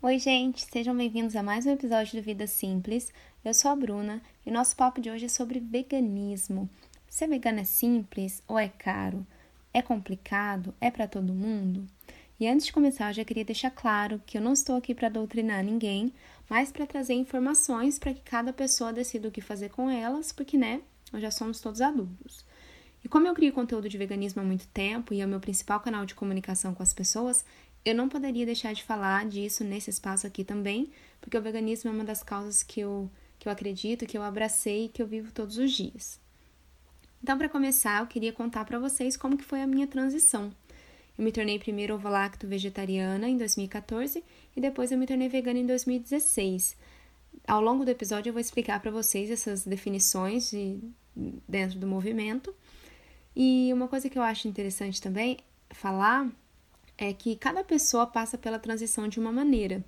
Oi, gente, sejam bem-vindos a mais um episódio do Vida Simples. Eu sou a Bruna e nosso papo de hoje é sobre veganismo. Ser vegano é simples ou é caro? É complicado? É para todo mundo? E antes de começar, eu já queria deixar claro que eu não estou aqui para doutrinar ninguém, mas para trazer informações para que cada pessoa decida o que fazer com elas, porque, né, nós já somos todos adultos. E como eu crio conteúdo de veganismo há muito tempo e é o meu principal canal de comunicação com as pessoas, eu não poderia deixar de falar disso nesse espaço aqui também, porque o veganismo é uma das causas que eu, que eu acredito, que eu abracei e que eu vivo todos os dias. Então, para começar, eu queria contar para vocês como que foi a minha transição. Eu me tornei primeiro ovo-lacto vegetariana em 2014 e depois eu me tornei vegana em 2016. Ao longo do episódio eu vou explicar para vocês essas definições de, dentro do movimento. E uma coisa que eu acho interessante também falar é que cada pessoa passa pela transição de uma maneira.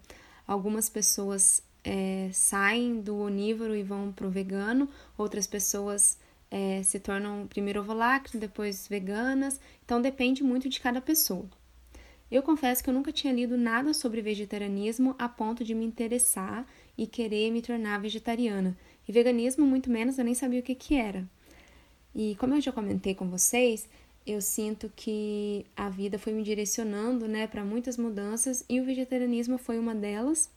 Algumas pessoas é, saem do onívoro e vão para o vegano, outras pessoas é, se tornam primeiro ovo-lacto, depois veganas, então depende muito de cada pessoa. Eu confesso que eu nunca tinha lido nada sobre vegetarianismo a ponto de me interessar e querer me tornar vegetariana. E veganismo, muito menos, eu nem sabia o que, que era. E como eu já comentei com vocês, eu sinto que a vida foi me direcionando né, para muitas mudanças e o vegetarianismo foi uma delas.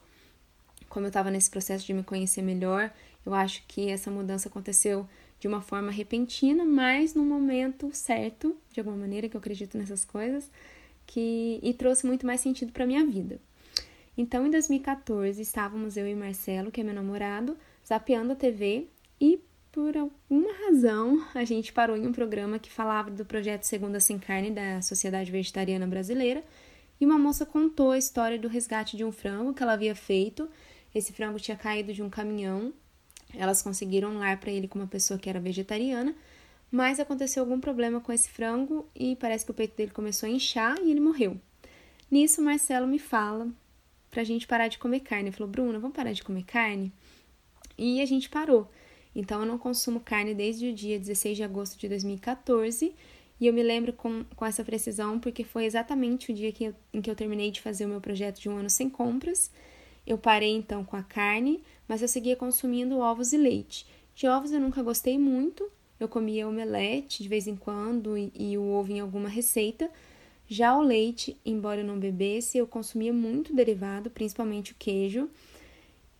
Como eu estava nesse processo de me conhecer melhor, eu acho que essa mudança aconteceu de uma forma repentina, mas no momento certo, de alguma maneira que eu acredito nessas coisas, que e trouxe muito mais sentido para minha vida. Então, em 2014, estávamos eu e Marcelo, que é meu namorado, zapeando a TV e por alguma razão a gente parou em um programa que falava do projeto Segunda Sem Carne da Sociedade Vegetariana Brasileira e uma moça contou a história do resgate de um frango que ela havia feito. Esse frango tinha caído de um caminhão elas conseguiram um lar para ele com uma pessoa que era vegetariana, mas aconteceu algum problema com esse frango e parece que o peito dele começou a inchar e ele morreu. Nisso, Marcelo me fala pra gente parar de comer carne. Ele falou: Bruna, vamos parar de comer carne? E a gente parou. Então, eu não consumo carne desde o dia 16 de agosto de 2014. E eu me lembro com, com essa precisão porque foi exatamente o dia que eu, em que eu terminei de fazer o meu projeto de um ano sem compras. Eu parei então com a carne, mas eu seguia consumindo ovos e leite. De ovos eu nunca gostei muito, eu comia omelete de vez em quando e, e o ovo em alguma receita. Já o leite, embora eu não bebesse, eu consumia muito derivado, principalmente o queijo.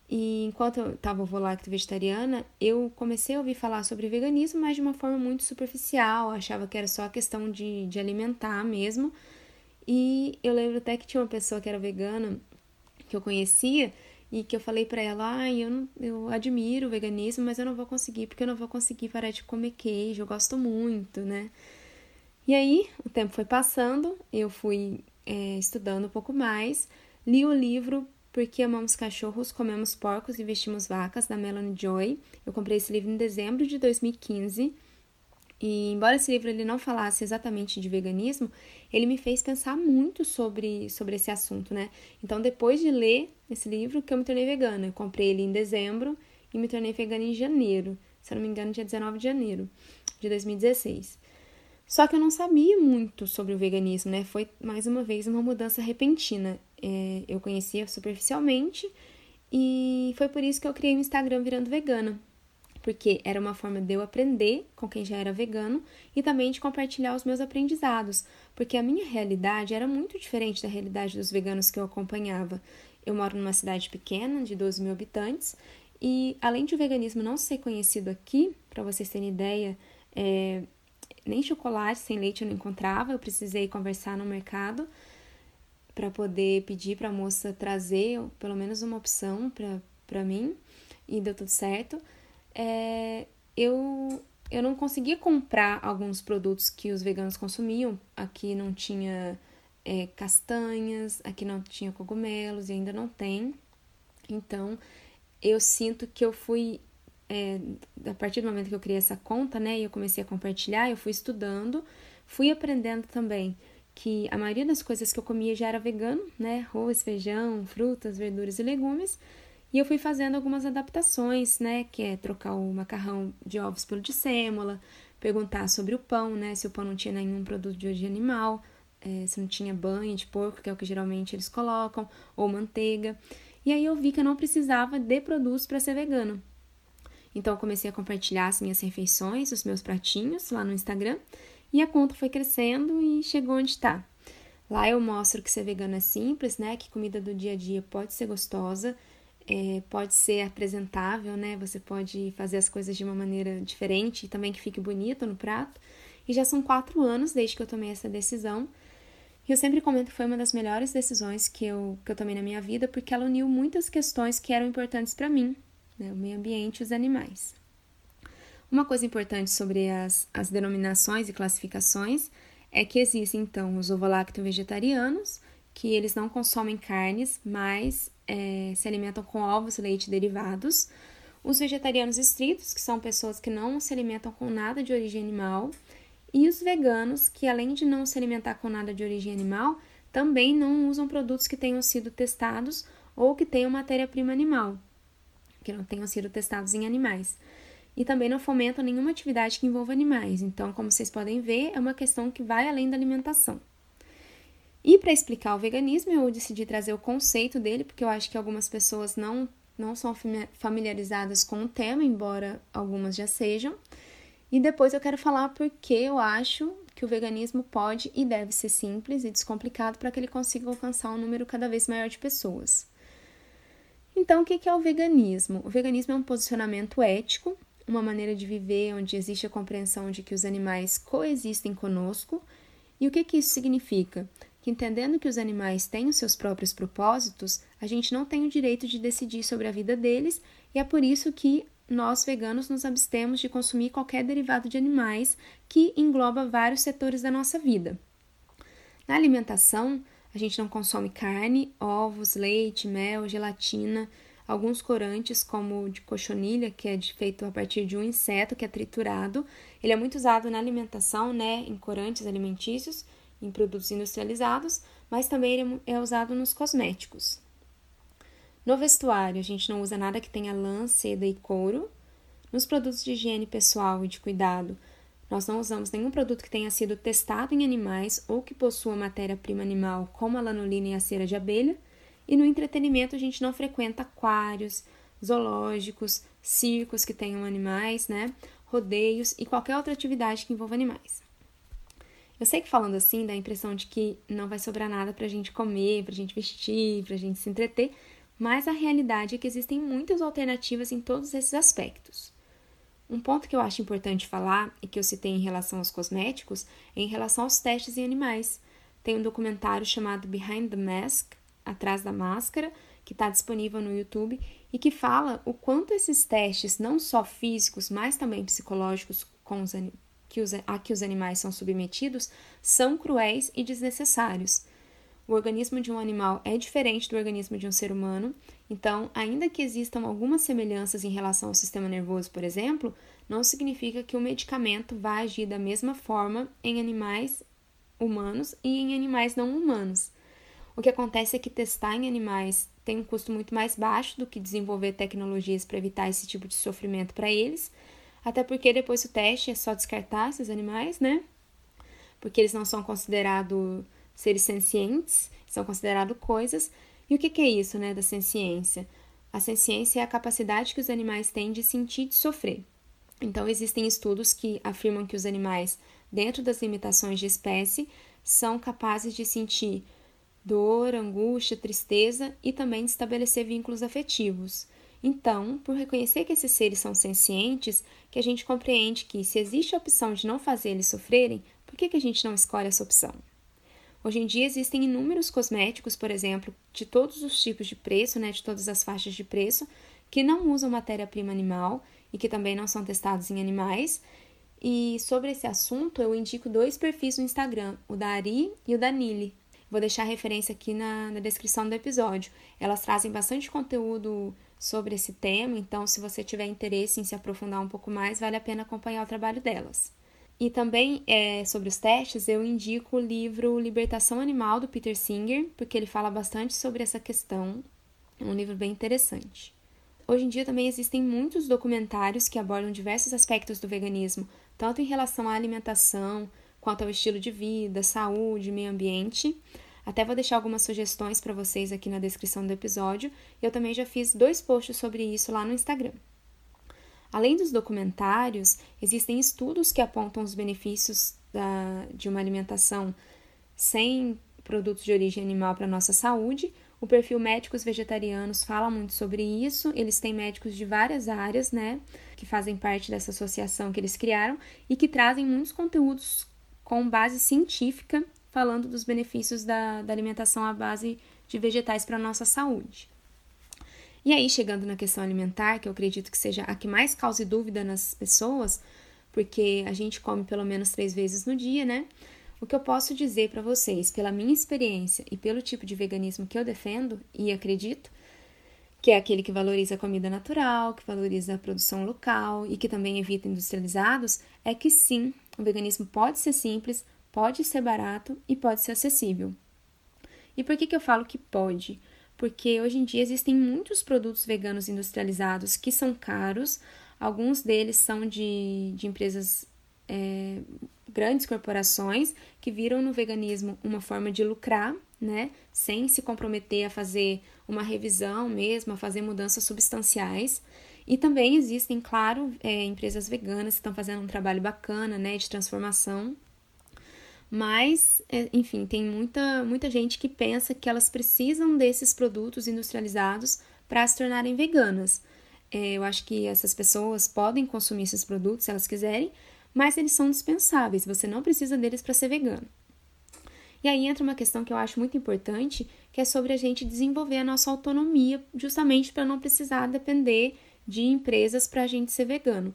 E enquanto eu estava volacto vegetariana, eu comecei a ouvir falar sobre veganismo, mas de uma forma muito superficial. Achava que era só a questão de, de alimentar mesmo. E eu lembro até que tinha uma pessoa que era vegana que eu conhecia e que eu falei para ela, ah, eu, eu admiro o veganismo, mas eu não vou conseguir, porque eu não vou conseguir parar de comer queijo, eu gosto muito, né? E aí, o tempo foi passando, eu fui é, estudando um pouco mais, li o livro Porque Amamos Cachorros, Comemos Porcos e Vestimos Vacas, da Melanie Joy. Eu comprei esse livro em dezembro de 2015 e embora esse livro ele não falasse exatamente de veganismo, ele me fez pensar muito sobre, sobre esse assunto, né? Então, depois de ler esse livro, que eu me tornei vegana. Eu comprei ele em dezembro e me tornei vegana em janeiro. Se eu não me engano, dia 19 de janeiro de 2016. Só que eu não sabia muito sobre o veganismo, né? Foi mais uma vez uma mudança repentina. É, eu conhecia superficialmente e foi por isso que eu criei o Instagram virando vegana. Porque era uma forma de eu aprender com quem já era vegano e também de compartilhar os meus aprendizados, porque a minha realidade era muito diferente da realidade dos veganos que eu acompanhava. Eu moro numa cidade pequena, de 12 mil habitantes, e além de o veganismo não ser conhecido aqui, para vocês terem ideia, é, nem chocolate sem leite eu não encontrava, eu precisei conversar no mercado para poder pedir para a moça trazer pelo menos uma opção para mim, e deu tudo certo é, eu, eu não conseguia comprar alguns produtos que os veganos consumiam. Aqui não tinha é, castanhas, aqui não tinha cogumelos e ainda não tem. Então, eu sinto que eu fui, é, a partir do momento que eu criei essa conta, né, e eu comecei a compartilhar, eu fui estudando, fui aprendendo também que a maioria das coisas que eu comia já era vegano, né, arroz, feijão, frutas, verduras e legumes, e eu fui fazendo algumas adaptações, né? Que é trocar o macarrão de ovos pelo de sêmola, perguntar sobre o pão, né? Se o pão não tinha nenhum produto de origem animal, é, se não tinha banho de porco, que é o que geralmente eles colocam, ou manteiga. E aí eu vi que eu não precisava de produtos para ser vegano. Então eu comecei a compartilhar as minhas refeições, os meus pratinhos lá no Instagram, e a conta foi crescendo e chegou onde está. Lá eu mostro que ser vegano é simples, né? Que comida do dia a dia pode ser gostosa, é, pode ser apresentável, né? Você pode fazer as coisas de uma maneira diferente e também que fique bonito no prato. E já são quatro anos desde que eu tomei essa decisão. E eu sempre comento que foi uma das melhores decisões que eu, que eu tomei na minha vida, porque ela uniu muitas questões que eram importantes para mim, né? o meio ambiente e os animais. Uma coisa importante sobre as, as denominações e classificações é que existem, então, os ovolacto-vegetarianos, que eles não consomem carnes, mas é, se alimentam com ovos, leite e derivados. Os vegetarianos estritos, que são pessoas que não se alimentam com nada de origem animal. E os veganos, que além de não se alimentar com nada de origem animal, também não usam produtos que tenham sido testados ou que tenham matéria-prima animal, que não tenham sido testados em animais. E também não fomentam nenhuma atividade que envolva animais. Então, como vocês podem ver, é uma questão que vai além da alimentação. E para explicar o veganismo, eu decidi trazer o conceito dele, porque eu acho que algumas pessoas não, não são familiarizadas com o tema, embora algumas já sejam. E depois eu quero falar porque eu acho que o veganismo pode e deve ser simples e descomplicado para que ele consiga alcançar um número cada vez maior de pessoas. Então, o que é o veganismo? O veganismo é um posicionamento ético, uma maneira de viver onde existe a compreensão de que os animais coexistem conosco. E o que, que isso significa? que, entendendo que os animais têm os seus próprios propósitos, a gente não tem o direito de decidir sobre a vida deles e é por isso que nós veganos nos abstemos de consumir qualquer derivado de animais que engloba vários setores da nossa vida. Na alimentação, a gente não consome carne, ovos, leite, mel, gelatina, alguns corantes, como o de cochonilha, que é feito a partir de um inseto que é triturado. Ele é muito usado na alimentação, né, em corantes alimentícios, em produtos industrializados, mas também ele é usado nos cosméticos. No vestuário, a gente não usa nada que tenha lã, seda e couro. Nos produtos de higiene pessoal e de cuidado, nós não usamos nenhum produto que tenha sido testado em animais ou que possua matéria-prima animal, como a lanolina e a cera de abelha. E no entretenimento, a gente não frequenta aquários, zoológicos, circos que tenham animais, né? Rodeios e qualquer outra atividade que envolva animais. Eu sei que falando assim dá a impressão de que não vai sobrar nada pra gente comer, pra gente vestir, pra gente se entreter, mas a realidade é que existem muitas alternativas em todos esses aspectos. Um ponto que eu acho importante falar e que eu citei em relação aos cosméticos é em relação aos testes em animais. Tem um documentário chamado Behind the Mask Atrás da Máscara que está disponível no YouTube e que fala o quanto esses testes, não só físicos, mas também psicológicos com os, que os, a que os animais são submetidos são cruéis e desnecessários. O organismo de um animal é diferente do organismo de um ser humano, então, ainda que existam algumas semelhanças em relação ao sistema nervoso, por exemplo, não significa que o medicamento vai agir da mesma forma em animais humanos e em animais não humanos. O que acontece é que testar em animais tem um custo muito mais baixo do que desenvolver tecnologias para evitar esse tipo de sofrimento para eles, até porque depois do teste é só descartar esses animais, né? Porque eles não são considerados seres sencientes, são considerados coisas. E o que, que é isso, né, da senciência? A senciência é a capacidade que os animais têm de sentir e de sofrer. Então, existem estudos que afirmam que os animais, dentro das limitações de espécie, são capazes de sentir dor, angústia, tristeza e também de estabelecer vínculos afetivos. Então, por reconhecer que esses seres são sencientes, que a gente compreende que se existe a opção de não fazer eles sofrerem, por que, que a gente não escolhe essa opção? Hoje em dia existem inúmeros cosméticos, por exemplo, de todos os tipos de preço, né, de todas as faixas de preço, que não usam matéria-prima animal e que também não são testados em animais. E sobre esse assunto, eu indico dois perfis no Instagram, o da Ari e o da Nili. Vou deixar a referência aqui na, na descrição do episódio. Elas trazem bastante conteúdo sobre esse tema, então, se você tiver interesse em se aprofundar um pouco mais, vale a pena acompanhar o trabalho delas. E também é, sobre os testes, eu indico o livro Libertação Animal do Peter Singer, porque ele fala bastante sobre essa questão. É um livro bem interessante. Hoje em dia também existem muitos documentários que abordam diversos aspectos do veganismo, tanto em relação à alimentação, quanto ao estilo de vida, saúde, meio ambiente. Até vou deixar algumas sugestões para vocês aqui na descrição do episódio. Eu também já fiz dois posts sobre isso lá no Instagram. Além dos documentários, existem estudos que apontam os benefícios da, de uma alimentação sem produtos de origem animal para nossa saúde. O perfil Médicos Vegetarianos fala muito sobre isso. Eles têm médicos de várias áreas, né, que fazem parte dessa associação que eles criaram e que trazem muitos conteúdos com base científica falando dos benefícios da, da alimentação à base de vegetais para a nossa saúde. E aí, chegando na questão alimentar, que eu acredito que seja a que mais cause dúvida nas pessoas, porque a gente come pelo menos três vezes no dia, né? O que eu posso dizer para vocês, pela minha experiência e pelo tipo de veganismo que eu defendo e acredito, que é aquele que valoriza a comida natural, que valoriza a produção local e que também evita industrializados, é que sim, o veganismo pode ser simples, pode ser barato e pode ser acessível. E por que, que eu falo que pode? Porque hoje em dia existem muitos produtos veganos industrializados que são caros, alguns deles são de, de empresas, é, grandes corporações, que viram no veganismo uma forma de lucrar, né? Sem se comprometer a fazer uma revisão mesmo, a fazer mudanças substanciais. E também existem, claro, é, empresas veganas que estão fazendo um trabalho bacana, né, de transformação mas, é, enfim, tem muita, muita gente que pensa que elas precisam desses produtos industrializados para se tornarem veganas. É, eu acho que essas pessoas podem consumir esses produtos se elas quiserem, mas eles são dispensáveis, você não precisa deles para ser vegano. E aí entra uma questão que eu acho muito importante, que é sobre a gente desenvolver a nossa autonomia, justamente para não precisar depender de empresas para a gente ser vegano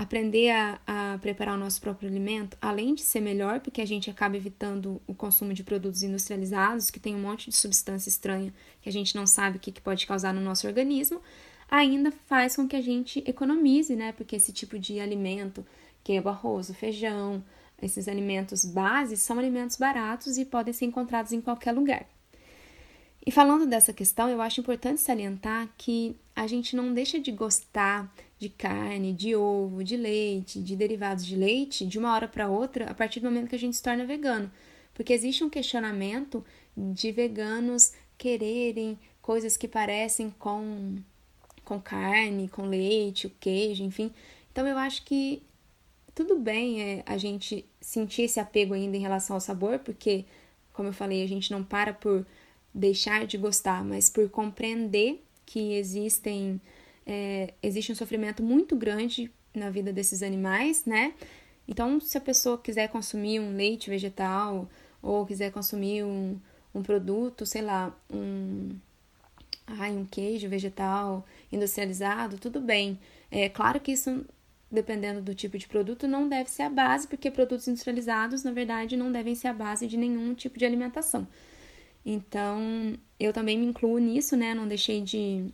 aprender a, a, preparar o nosso próprio alimento, além de ser melhor, porque a gente acaba evitando o consumo de produtos industrializados, que tem um monte de substância estranha que a gente não sabe o que, que pode causar no nosso organismo, ainda faz com que a gente economize, né? Porque esse tipo de alimento, que é o arroz, o feijão, esses alimentos bases, são alimentos baratos e podem ser encontrados em qualquer lugar. E falando dessa questão, eu acho importante salientar que a gente não deixa de gostar de carne, de ovo, de leite, de derivados de leite de uma hora para outra a partir do momento que a gente se torna vegano. Porque existe um questionamento de veganos quererem coisas que parecem com, com carne, com leite, o queijo, enfim. Então eu acho que tudo bem é, a gente sentir esse apego ainda em relação ao sabor, porque, como eu falei, a gente não para por deixar de gostar, mas por compreender que existem é, existe um sofrimento muito grande na vida desses animais, né? Então, se a pessoa quiser consumir um leite vegetal ou quiser consumir um, um produto, sei lá, um, ai, um queijo vegetal industrializado, tudo bem. É claro que isso, dependendo do tipo de produto, não deve ser a base, porque produtos industrializados, na verdade, não devem ser a base de nenhum tipo de alimentação. Então, eu também me incluo nisso, né? Não deixei de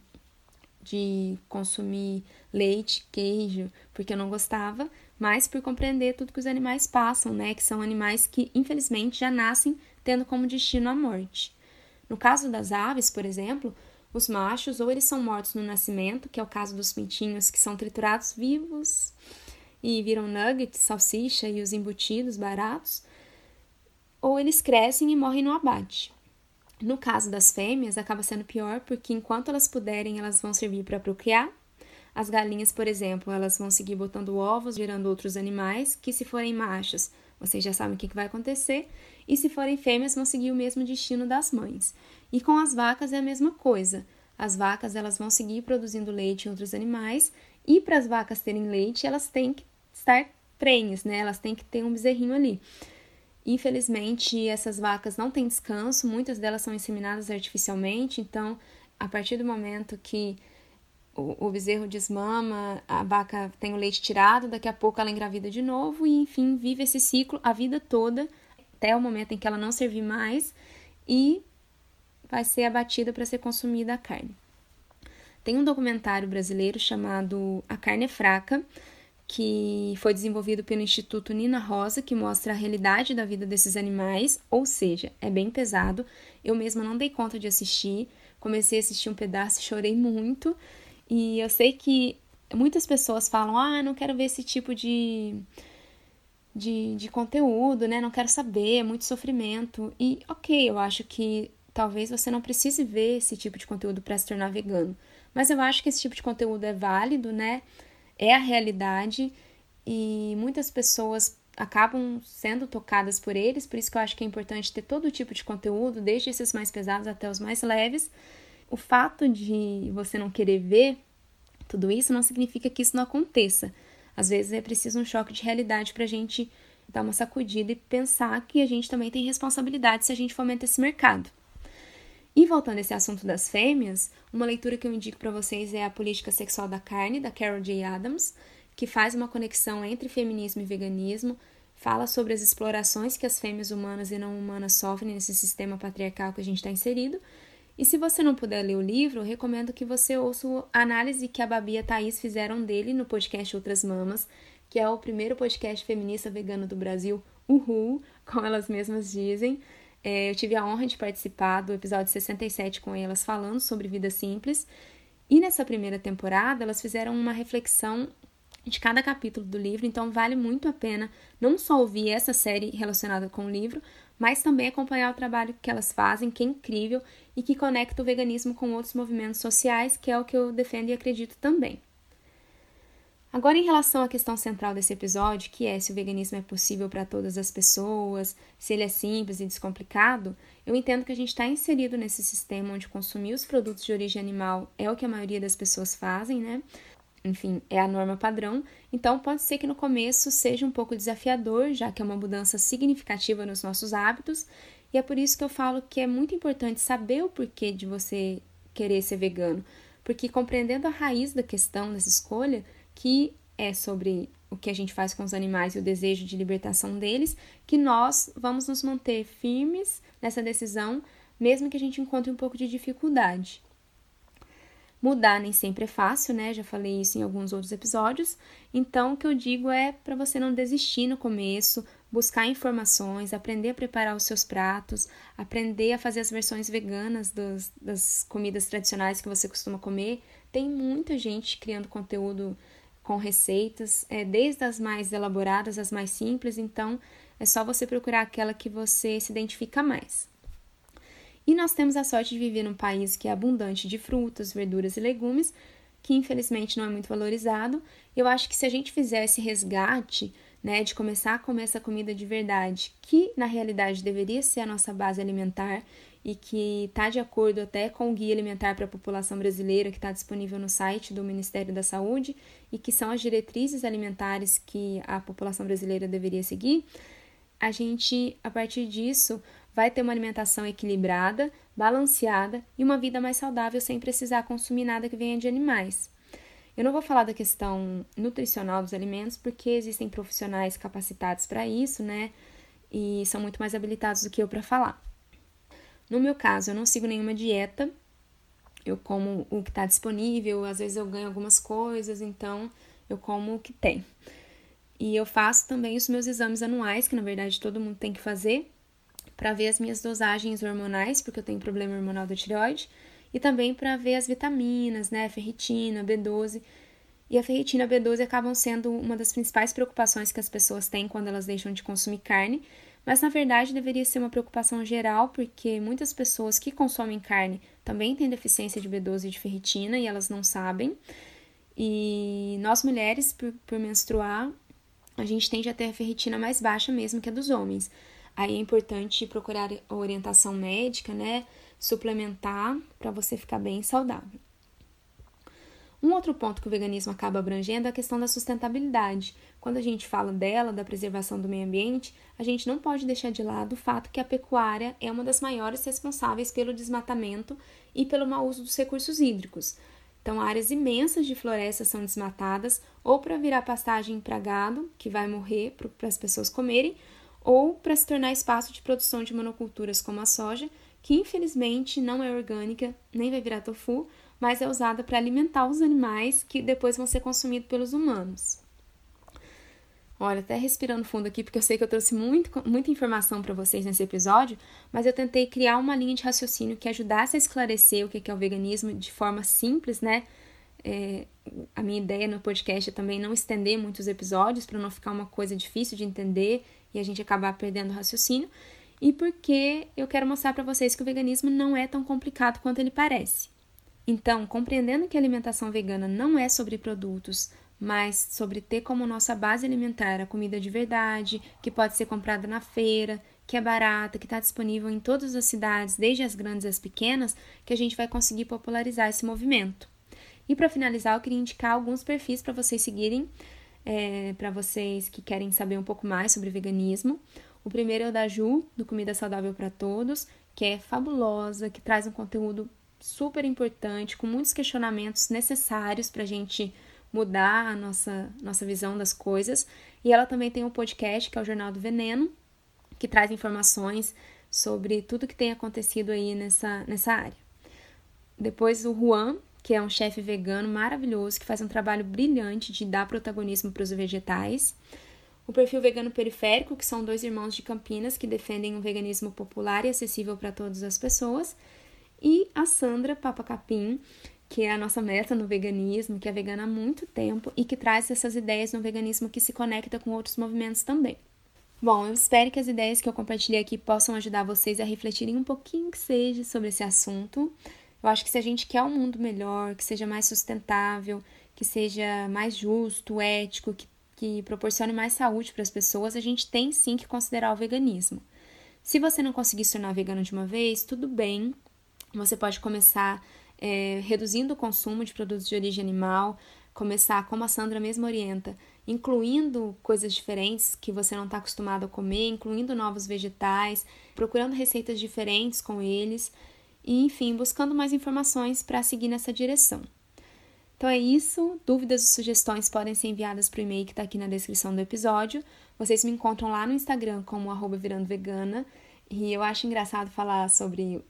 de consumir leite, queijo, porque eu não gostava, mas por compreender tudo que os animais passam, né? Que são animais que, infelizmente, já nascem tendo como destino a morte. No caso das aves, por exemplo, os machos ou eles são mortos no nascimento, que é o caso dos pintinhos que são triturados vivos e viram nuggets, salsicha e os embutidos baratos, ou eles crescem e morrem no abate. No caso das fêmeas, acaba sendo pior porque enquanto elas puderem, elas vão servir para procriar. As galinhas, por exemplo, elas vão seguir botando ovos, gerando outros animais, que se forem machos, vocês já sabem o que vai acontecer, e se forem fêmeas, vão seguir o mesmo destino das mães. E com as vacas é a mesma coisa. As vacas elas vão seguir produzindo leite em outros animais, e para as vacas terem leite, elas têm que estar prenhes, né? Elas têm que ter um bezerrinho ali. Infelizmente, essas vacas não têm descanso, muitas delas são inseminadas artificialmente, então, a partir do momento que o, o bezerro desmama, a vaca tem o leite tirado, daqui a pouco ela engravida de novo e, enfim, vive esse ciclo a vida toda, até o momento em que ela não servir mais e vai ser abatida para ser consumida a carne. Tem um documentário brasileiro chamado A Carne é Fraca, que foi desenvolvido pelo Instituto Nina Rosa, que mostra a realidade da vida desses animais, ou seja, é bem pesado. Eu mesma não dei conta de assistir, comecei a assistir um pedaço chorei muito. E eu sei que muitas pessoas falam: ah, não quero ver esse tipo de, de, de conteúdo, né? Não quero saber, é muito sofrimento. E ok, eu acho que talvez você não precise ver esse tipo de conteúdo para se tornar vegano. Mas eu acho que esse tipo de conteúdo é válido, né? É a realidade e muitas pessoas acabam sendo tocadas por eles, por isso que eu acho que é importante ter todo tipo de conteúdo, desde esses mais pesados até os mais leves. O fato de você não querer ver tudo isso não significa que isso não aconteça. Às vezes é preciso um choque de realidade para a gente dar uma sacudida e pensar que a gente também tem responsabilidade se a gente fomenta esse mercado. E voltando a esse assunto das fêmeas, uma leitura que eu indico para vocês é A Política Sexual da Carne, da Carol J. Adams, que faz uma conexão entre feminismo e veganismo, fala sobre as explorações que as fêmeas humanas e não humanas sofrem nesse sistema patriarcal que a gente está inserido e se você não puder ler o livro, recomendo que você ouça a análise que a Babi e a Thaís fizeram dele no podcast Outras Mamas, que é o primeiro podcast feminista vegano do Brasil, uhul, como elas mesmas dizem. É, eu tive a honra de participar do episódio 67 com elas falando sobre vida simples. E nessa primeira temporada, elas fizeram uma reflexão de cada capítulo do livro, então vale muito a pena não só ouvir essa série relacionada com o livro, mas também acompanhar o trabalho que elas fazem, que é incrível e que conecta o veganismo com outros movimentos sociais, que é o que eu defendo e acredito também. Agora, em relação à questão central desse episódio, que é se o veganismo é possível para todas as pessoas, se ele é simples e descomplicado, eu entendo que a gente está inserido nesse sistema onde consumir os produtos de origem animal é o que a maioria das pessoas fazem, né? Enfim, é a norma padrão, então pode ser que no começo seja um pouco desafiador, já que é uma mudança significativa nos nossos hábitos, e é por isso que eu falo que é muito importante saber o porquê de você querer ser vegano, porque compreendendo a raiz da questão dessa escolha, que é sobre o que a gente faz com os animais e o desejo de libertação deles, que nós vamos nos manter firmes nessa decisão, mesmo que a gente encontre um pouco de dificuldade. Mudar nem sempre é fácil, né? Já falei isso em alguns outros episódios. Então, o que eu digo é para você não desistir no começo, buscar informações, aprender a preparar os seus pratos, aprender a fazer as versões veganas das, das comidas tradicionais que você costuma comer. Tem muita gente criando conteúdo com receitas, é, desde as mais elaboradas às mais simples, então é só você procurar aquela que você se identifica mais. E nós temos a sorte de viver num país que é abundante de frutas, verduras e legumes, que infelizmente não é muito valorizado. Eu acho que se a gente fizer esse resgate, né, de começar a comer essa comida de verdade, que na realidade deveria ser a nossa base alimentar e que está de acordo até com o guia alimentar para a população brasileira que está disponível no site do Ministério da Saúde e que são as diretrizes alimentares que a população brasileira deveria seguir, a gente, a partir disso, vai ter uma alimentação equilibrada, balanceada e uma vida mais saudável sem precisar consumir nada que venha de animais. Eu não vou falar da questão nutricional dos alimentos, porque existem profissionais capacitados para isso, né? E são muito mais habilitados do que eu para falar. No meu caso, eu não sigo nenhuma dieta, eu como o que está disponível, às vezes eu ganho algumas coisas, então eu como o que tem. E eu faço também os meus exames anuais, que na verdade todo mundo tem que fazer, para ver as minhas dosagens hormonais, porque eu tenho problema hormonal da tireoide e também para ver as vitaminas, né, ferritina, B12. E a ferritina e a B12 acabam sendo uma das principais preocupações que as pessoas têm quando elas deixam de consumir carne, mas na verdade deveria ser uma preocupação geral, porque muitas pessoas que consomem carne também têm deficiência de B12 e de ferritina e elas não sabem. E nós mulheres, por, por menstruar, a gente tende a ter a ferritina mais baixa mesmo que a dos homens. Aí é importante procurar orientação médica, né? suplementar para você ficar bem saudável. Um outro ponto que o veganismo acaba abrangendo é a questão da sustentabilidade. Quando a gente fala dela, da preservação do meio ambiente, a gente não pode deixar de lado o fato que a pecuária é uma das maiores responsáveis pelo desmatamento e pelo mau uso dos recursos hídricos. Então, áreas imensas de florestas são desmatadas ou para virar pastagem para gado, que vai morrer para as pessoas comerem, ou para se tornar espaço de produção de monoculturas como a soja, que infelizmente não é orgânica, nem vai virar tofu, mas é usada para alimentar os animais que depois vão ser consumidos pelos humanos. Olha, até respirando fundo aqui, porque eu sei que eu trouxe muito, muita informação para vocês nesse episódio, mas eu tentei criar uma linha de raciocínio que ajudasse a esclarecer o que é o veganismo de forma simples, né? é, a minha ideia no podcast é também não estender muitos episódios para não ficar uma coisa difícil de entender e a gente acabar perdendo o raciocínio. E porque eu quero mostrar para vocês que o veganismo não é tão complicado quanto ele parece. Então, compreendendo que a alimentação vegana não é sobre produtos, mas sobre ter como nossa base alimentar a comida de verdade, que pode ser comprada na feira, que é barata, que está disponível em todas as cidades, desde as grandes às pequenas, que a gente vai conseguir popularizar esse movimento. E para finalizar, eu queria indicar alguns perfis para vocês seguirem, é, para vocês que querem saber um pouco mais sobre veganismo. O primeiro é o da Ju, do Comida Saudável para Todos, que é fabulosa, que traz um conteúdo super importante, com muitos questionamentos necessários para a gente mudar a nossa, nossa visão das coisas. E ela também tem um podcast, que é o Jornal do Veneno, que traz informações sobre tudo que tem acontecido aí nessa, nessa área. Depois o Juan, que é um chefe vegano maravilhoso, que faz um trabalho brilhante de dar protagonismo para os vegetais. O perfil Vegano Periférico, que são dois irmãos de Campinas que defendem um veganismo popular e acessível para todas as pessoas. E a Sandra Papa Capim, que é a nossa meta no veganismo, que é vegana há muito tempo e que traz essas ideias no veganismo que se conecta com outros movimentos também. Bom, eu espero que as ideias que eu compartilhei aqui possam ajudar vocês a refletirem um pouquinho que seja sobre esse assunto. Eu acho que se a gente quer um mundo melhor, que seja mais sustentável, que seja mais justo, ético, que, que proporcione mais saúde para as pessoas, a gente tem sim que considerar o veganismo. Se você não conseguir se tornar vegano de uma vez, tudo bem. Você pode começar é, reduzindo o consumo de produtos de origem animal, começar, como a Sandra mesmo orienta, incluindo coisas diferentes que você não está acostumado a comer, incluindo novos vegetais, procurando receitas diferentes com eles e, enfim, buscando mais informações para seguir nessa direção. Então é isso. Dúvidas e sugestões podem ser enviadas para o e-mail que está aqui na descrição do episódio. Vocês me encontram lá no Instagram como arroba virando vegana. E eu acho engraçado falar sobre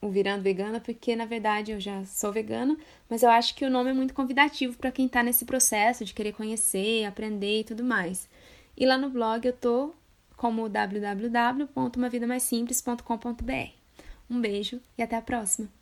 o Virando Vegana, porque na verdade eu já sou vegana, mas eu acho que o nome é muito convidativo para quem está nesse processo de querer conhecer, aprender e tudo mais. E lá no blog eu tô como www.mavidamaisimples.com.br. Um beijo e até a próxima!